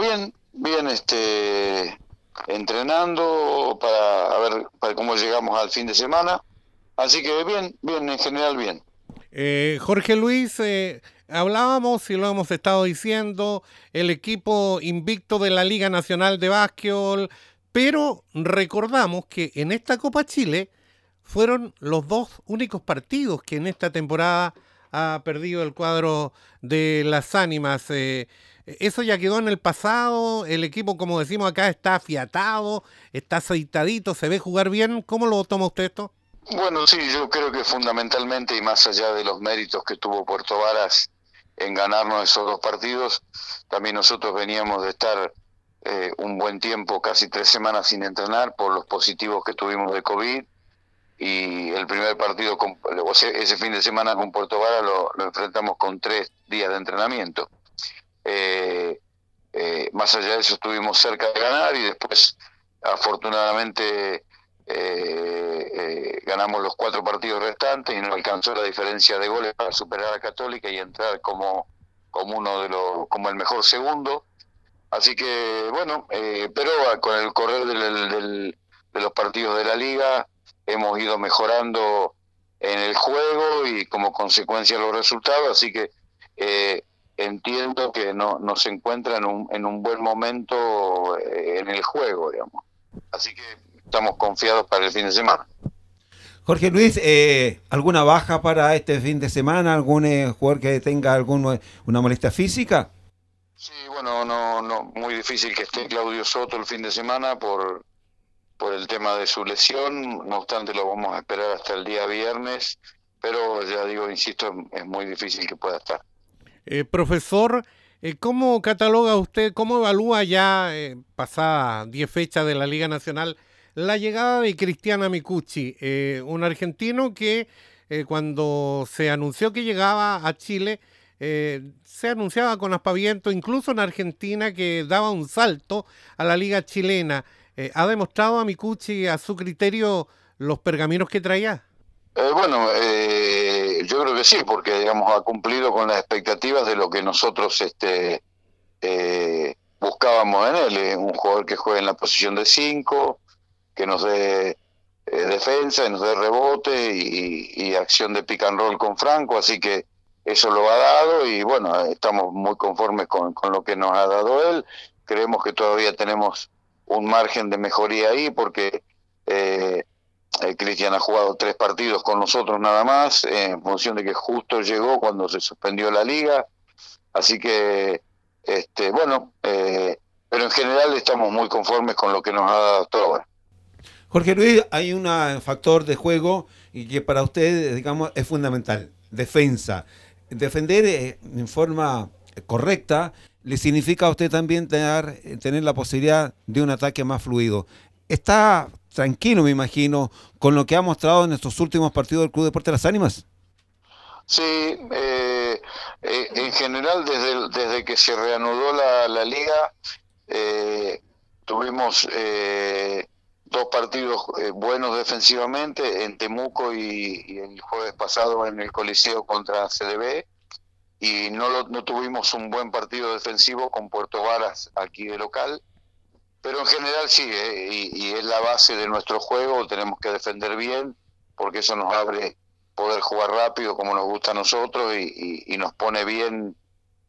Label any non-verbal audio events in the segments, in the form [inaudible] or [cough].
bien, bien, este, entrenando para ver para cómo llegamos al fin de semana. Así que bien, bien, en general bien. Eh, Jorge Luis, eh, hablábamos y lo hemos estado diciendo, el equipo invicto de la Liga Nacional de Básquetbol, pero recordamos que en esta Copa Chile fueron los dos únicos partidos que en esta temporada ha perdido el cuadro de las ánimas. Eh, eso ya quedó en el pasado, el equipo, como decimos acá, está afiatado, está aceitadito, se ve jugar bien. ¿Cómo lo toma usted esto? Bueno, sí, yo creo que fundamentalmente y más allá de los méritos que tuvo Puerto Varas en ganarnos esos dos partidos, también nosotros veníamos de estar eh, un buen tiempo, casi tres semanas sin entrenar por los positivos que tuvimos de COVID y el primer partido, con, ese fin de semana con Puerto Vara lo, enfrentamos con tres días de entrenamiento. Eh, eh, más allá de eso estuvimos cerca de ganar y después afortunadamente ganamos los cuatro partidos restantes y no alcanzó la diferencia de goles para superar a Católica y entrar como, como uno de los, como el mejor segundo. Así que bueno, pero con el correr del, de los partidos de la liga hemos ido mejorando en el juego y como consecuencia los resultados, así que eh, entiendo que no, se encuentra en un, en un buen momento eh, en el juego, digamos. Así que estamos confiados para el fin de semana. Jorge Luis, eh, ¿alguna baja para este fin de semana? ¿Algún jugador que tenga alguna una molestia física? Sí, bueno, no, no, muy difícil que esté Claudio Soto el fin de semana por, por el tema de su lesión, no obstante lo vamos a esperar hasta el día viernes, pero ya digo, insisto, es muy difícil que pueda estar. Eh, profesor, eh, ¿cómo cataloga usted, cómo evalúa ya, eh, pasada 10 fechas de la Liga Nacional, la llegada de Cristiana Micucci, eh, un argentino que cuando se anunció que llegaba a Chile, se anunciaba con aspaviento, incluso en Argentina, que daba un salto a la liga chilena. ¿Ha demostrado a Micucci a su criterio los pergaminos que traía? Eh, bueno, eh, yo creo que sí, porque digamos ha cumplido con las expectativas de lo que nosotros este, buscábamos en él. un jugador que juegue en la posición de 5, que nos dé defensa, y nos dé rebote y, acción de pick and roll con Franco, así que eso lo ha dado y bueno, estamos muy conformes con, con lo que nos ha dado él. Creemos que todavía tenemos un margen de mejoría ahí porque eh, eh, Cristian ha jugado tres partidos con nosotros nada más, en función de que justo llegó cuando se suspendió la liga. Así que, este, bueno, eh, pero en general estamos muy conformes con lo que nos ha dado. Jorge Luis, hay un factor de juego y que para usted, digamos, es fundamental, defensa. Defender en forma correcta le significa a usted también tener, tener la posibilidad de un ataque más fluido. ¿Está tranquilo, me imagino, con lo que ha mostrado en estos últimos partidos del Club Deporte de las Ánimas? Sí, eh, eh, en general desde, desde que se reanudó la, la liga eh, tuvimos dos partidos buenos defensivamente en Temuco y, y, el jueves pasado en el Coliseo contra CDB y no, no tuvimos un buen partido defensivo con Puerto Varas aquí de local, pero en general sí, eh, y, es la base de nuestro juego, tenemos que defender bien, porque eso nos abre poder jugar rápido como nos gusta a nosotros y, nos pone bien,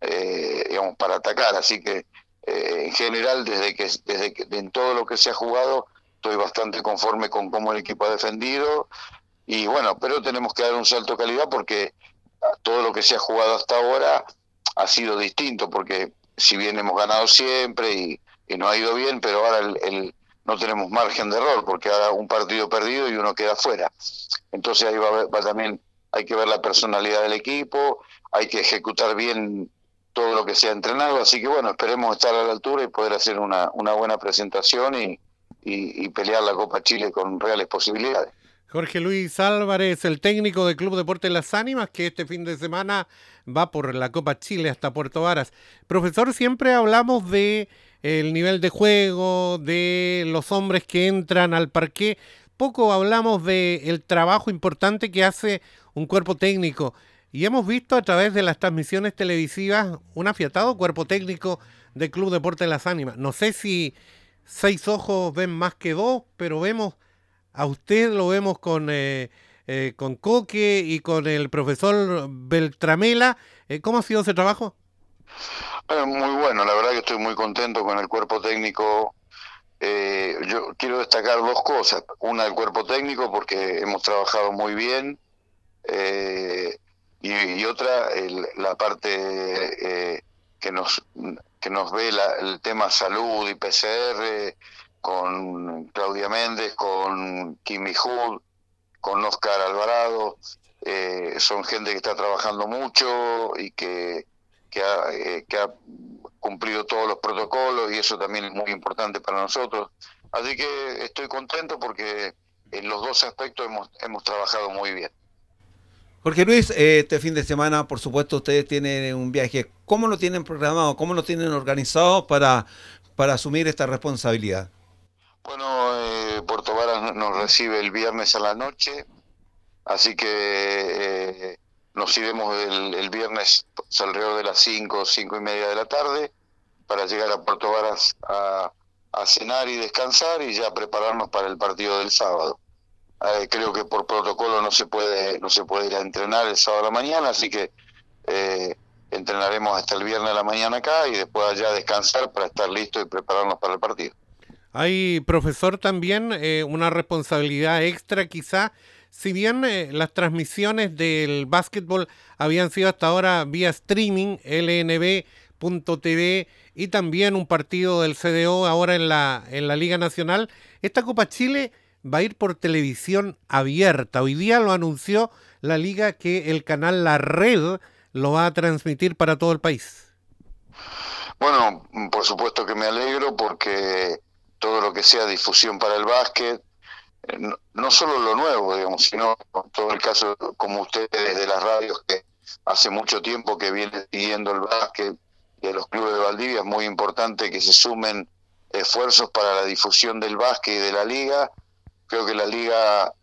eh, digamos, para atacar, así que eh, en general desde que, desde que en todo lo que se ha jugado estoy bastante conforme con cómo el equipo ha defendido. Y bueno, pero tenemos que dar un salto de calidad porque todo lo que se ha jugado hasta ahora ha sido distinto, porque si bien hemos ganado siempre y, no ha ido bien, pero ahora el, no tenemos margen de error, porque ahora un partido perdido y uno queda fuera. Entonces ahí va, va también, hay que ver la personalidad del equipo, hay que ejecutar bien todo lo que se ha entrenado, así que bueno, esperemos estar a la altura y poder hacer una, una buena presentación y, y pelear la Copa Chile con reales posibilidades. Jorge Luis Álvarez, el técnico del Club Deporte Las Ánimas, que este fin de semana va por la Copa Chile hasta Puerto Varas. Profesor, siempre hablamos de el nivel de juego, de los hombres que entran al parque. Poco hablamos de el trabajo importante que hace un cuerpo técnico. Y hemos visto a través de las transmisiones televisivas un afiatado cuerpo técnico de Club Deporte Las Ánimas. No sé si seis ojos ven más que dos, pero vemos a usted, lo vemos con, eh, eh, con Coque y con el profesor Beltramela. Eh, ¿Cómo ha sido ese trabajo? Muy bueno, la verdad que estoy muy contento con el cuerpo técnico. yo quiero destacar dos cosas. Una del cuerpo técnico porque hemos trabajado muy bien. Y, otra, la parte que nos que nos ve el tema salud y PCR con Claudia Méndez, con Kimi Hood, con Oscar Alvarado. Eh, son gente que está trabajando mucho y que, que, ha, eh, que ha cumplido todos los protocolos y eso también es muy importante para nosotros. Así que estoy contento porque en los dos aspectos hemos, hemos trabajado muy bien. Jorge Luis, este fin de semana, por supuesto, ustedes tienen un viaje. ¿Cómo lo tienen programado? ¿Cómo lo tienen organizado para, para asumir esta responsabilidad? Bueno, eh, Puerto Varas nos recibe el viernes a la noche, así que eh, nos iremos el, viernes alrededor de las 5, cinco y media de la tarde para llegar a Puerto Varas a, a cenar y descansar y ya prepararnos para el partido del sábado. Eh, creo que por protocolo no se puede no se puede ir a entrenar el sábado a la mañana, así que eh, entrenaremos hasta el viernes a la mañana acá y después allá descansar para estar listos y prepararnos para el partido. Hay, profesor, también eh, una responsabilidad extra quizá. Si bien las transmisiones del básquetbol habían sido hasta ahora vía streaming, lnb.tv y también un partido del CDO ahora en la, en la Liga Nacional, esta Copa Chile va a ir por televisión abierta. Hoy día lo anunció la liga que el canal La Red lo va a transmitir para todo el país. Bueno, por supuesto que me alegro porque todo lo que sea difusión para el básquet, eh, no, solo lo nuevo, digamos, sino todo el caso como ustedes de las radios que hace mucho tiempo que vienen siguiendo el básquet y de los clubes de Valdivia, es muy importante que se sumen esfuerzos para la difusión del básquet y de la liga. Creo que la liga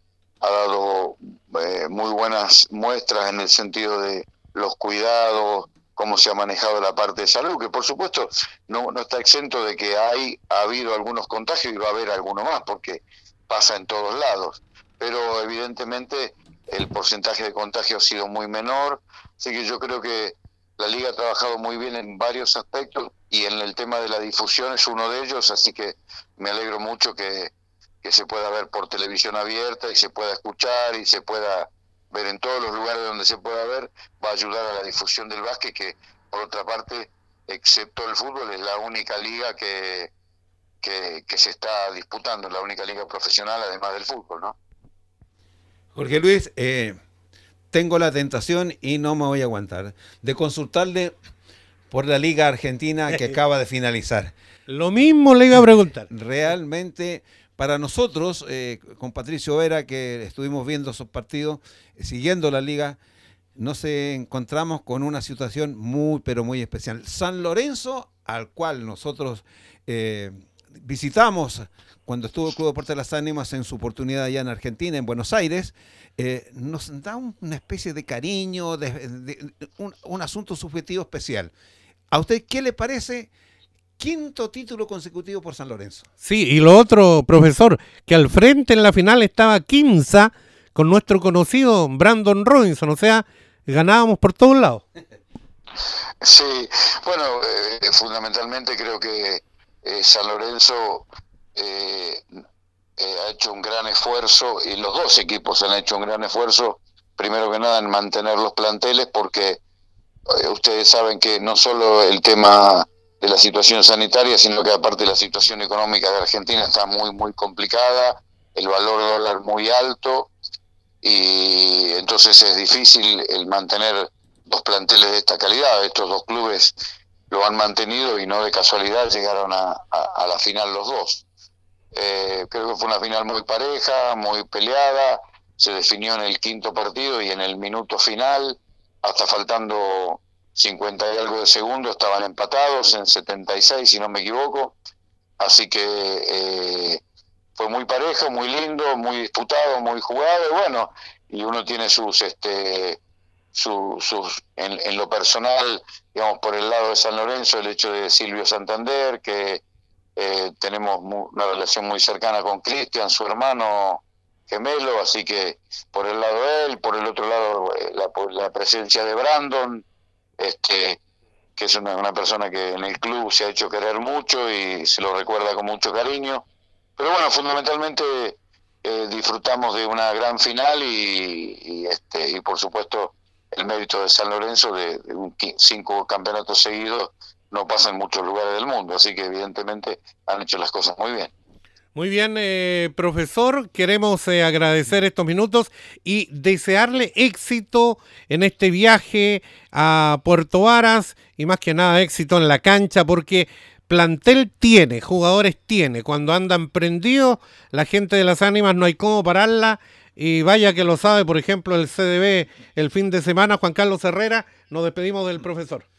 ha dado eh, muy buenas muestras en el sentido de los cuidados, cómo se ha manejado la parte de salud, que por supuesto no, no está exento de que hay, ha habido algunos contagios y va a haber alguno más, porque pasa en todos lados. Pero evidentemente el porcentaje de contagio ha sido muy menor, así que yo creo que la liga ha trabajado muy bien en varios aspectos y en el tema de la difusión es uno de ellos, así que me alegro mucho que, que se pueda ver por televisión abierta y se pueda escuchar y se pueda ver en todos los lugares donde se pueda ver, va a ayudar a la difusión del básquet, que por otra parte, excepto el fútbol, es la única liga que, que, se está disputando, la única liga profesional además del fútbol, ¿no? Jorge Luis, eh, tengo la tentación y no me voy a aguantar de consultarle por la Liga Argentina que [laughs] acaba de finalizar. Lo mismo le iba a preguntar. Realmente para nosotros, eh, con Patricio Vera, que estuvimos viendo esos partidos, siguiendo la liga, nos encontramos con una situación muy, pero muy especial. San Lorenzo, al cual nosotros eh, visitamos cuando estuvo el Club Deportes de las Ánimas en su oportunidad allá en Argentina, en Buenos Aires, nos da una especie de cariño, de, un, un asunto subjetivo especial. ¿A usted qué le parece? quinto título consecutivo por San Lorenzo. Sí, y lo otro, profesor, que al frente en la final estaba Quinza con nuestro conocido Brandon Robinson, o sea, ganábamos por todos lados. [laughs] Sí, bueno, eh, fundamentalmente creo que eh, San Lorenzo eh, ha hecho un gran esfuerzo y los dos equipos han hecho un gran esfuerzo, primero que nada en mantener los planteles porque ustedes saben que no solo el tema de la situación sanitaria, sino que aparte la situación económica de Argentina está muy, muy complicada, el valor dólar muy alto, y entonces es difícil el mantener dos planteles de esta calidad. Estos dos clubes lo han mantenido y no de casualidad llegaron a, a, la final los dos. Eh, creo que fue una final muy pareja, muy peleada, se definió en el quinto partido y en el minuto final, hasta faltando 50 y algo de segundo, estaban empatados en 76, si no me equivoco. Así que eh, fue muy parejo, muy lindo, muy disputado, muy jugado, y bueno, y uno tiene sus este sus en, lo personal, digamos, por el lado de San Lorenzo, el hecho de Silvio Santander, que eh, tenemos una relación muy cercana con Cristian, su hermano gemelo, así que por el lado de él, por el otro lado eh, la, presencia de Brandon, este que es una, una persona que en el club se ha hecho querer mucho y se lo recuerda con mucho cariño. Pero bueno, fundamentalmente eh, disfrutamos de una gran final y, este, y por supuesto el mérito de San Lorenzo de, cinco campeonatos seguidos no pasa en muchos lugares del mundo, así que evidentemente han hecho las cosas muy bien. Muy bien, eh, profesor, queremos eh, agradecer estos minutos y desearle éxito en este viaje a Puerto Varas y más que nada éxito en la cancha porque plantel tiene, jugadores tiene. Cuando andan prendidos, la gente de las ánimas no hay cómo pararla. Y vaya que lo sabe, por ejemplo, el CDB el fin de semana, Juan Carlos Herrera. Nos despedimos del profesor.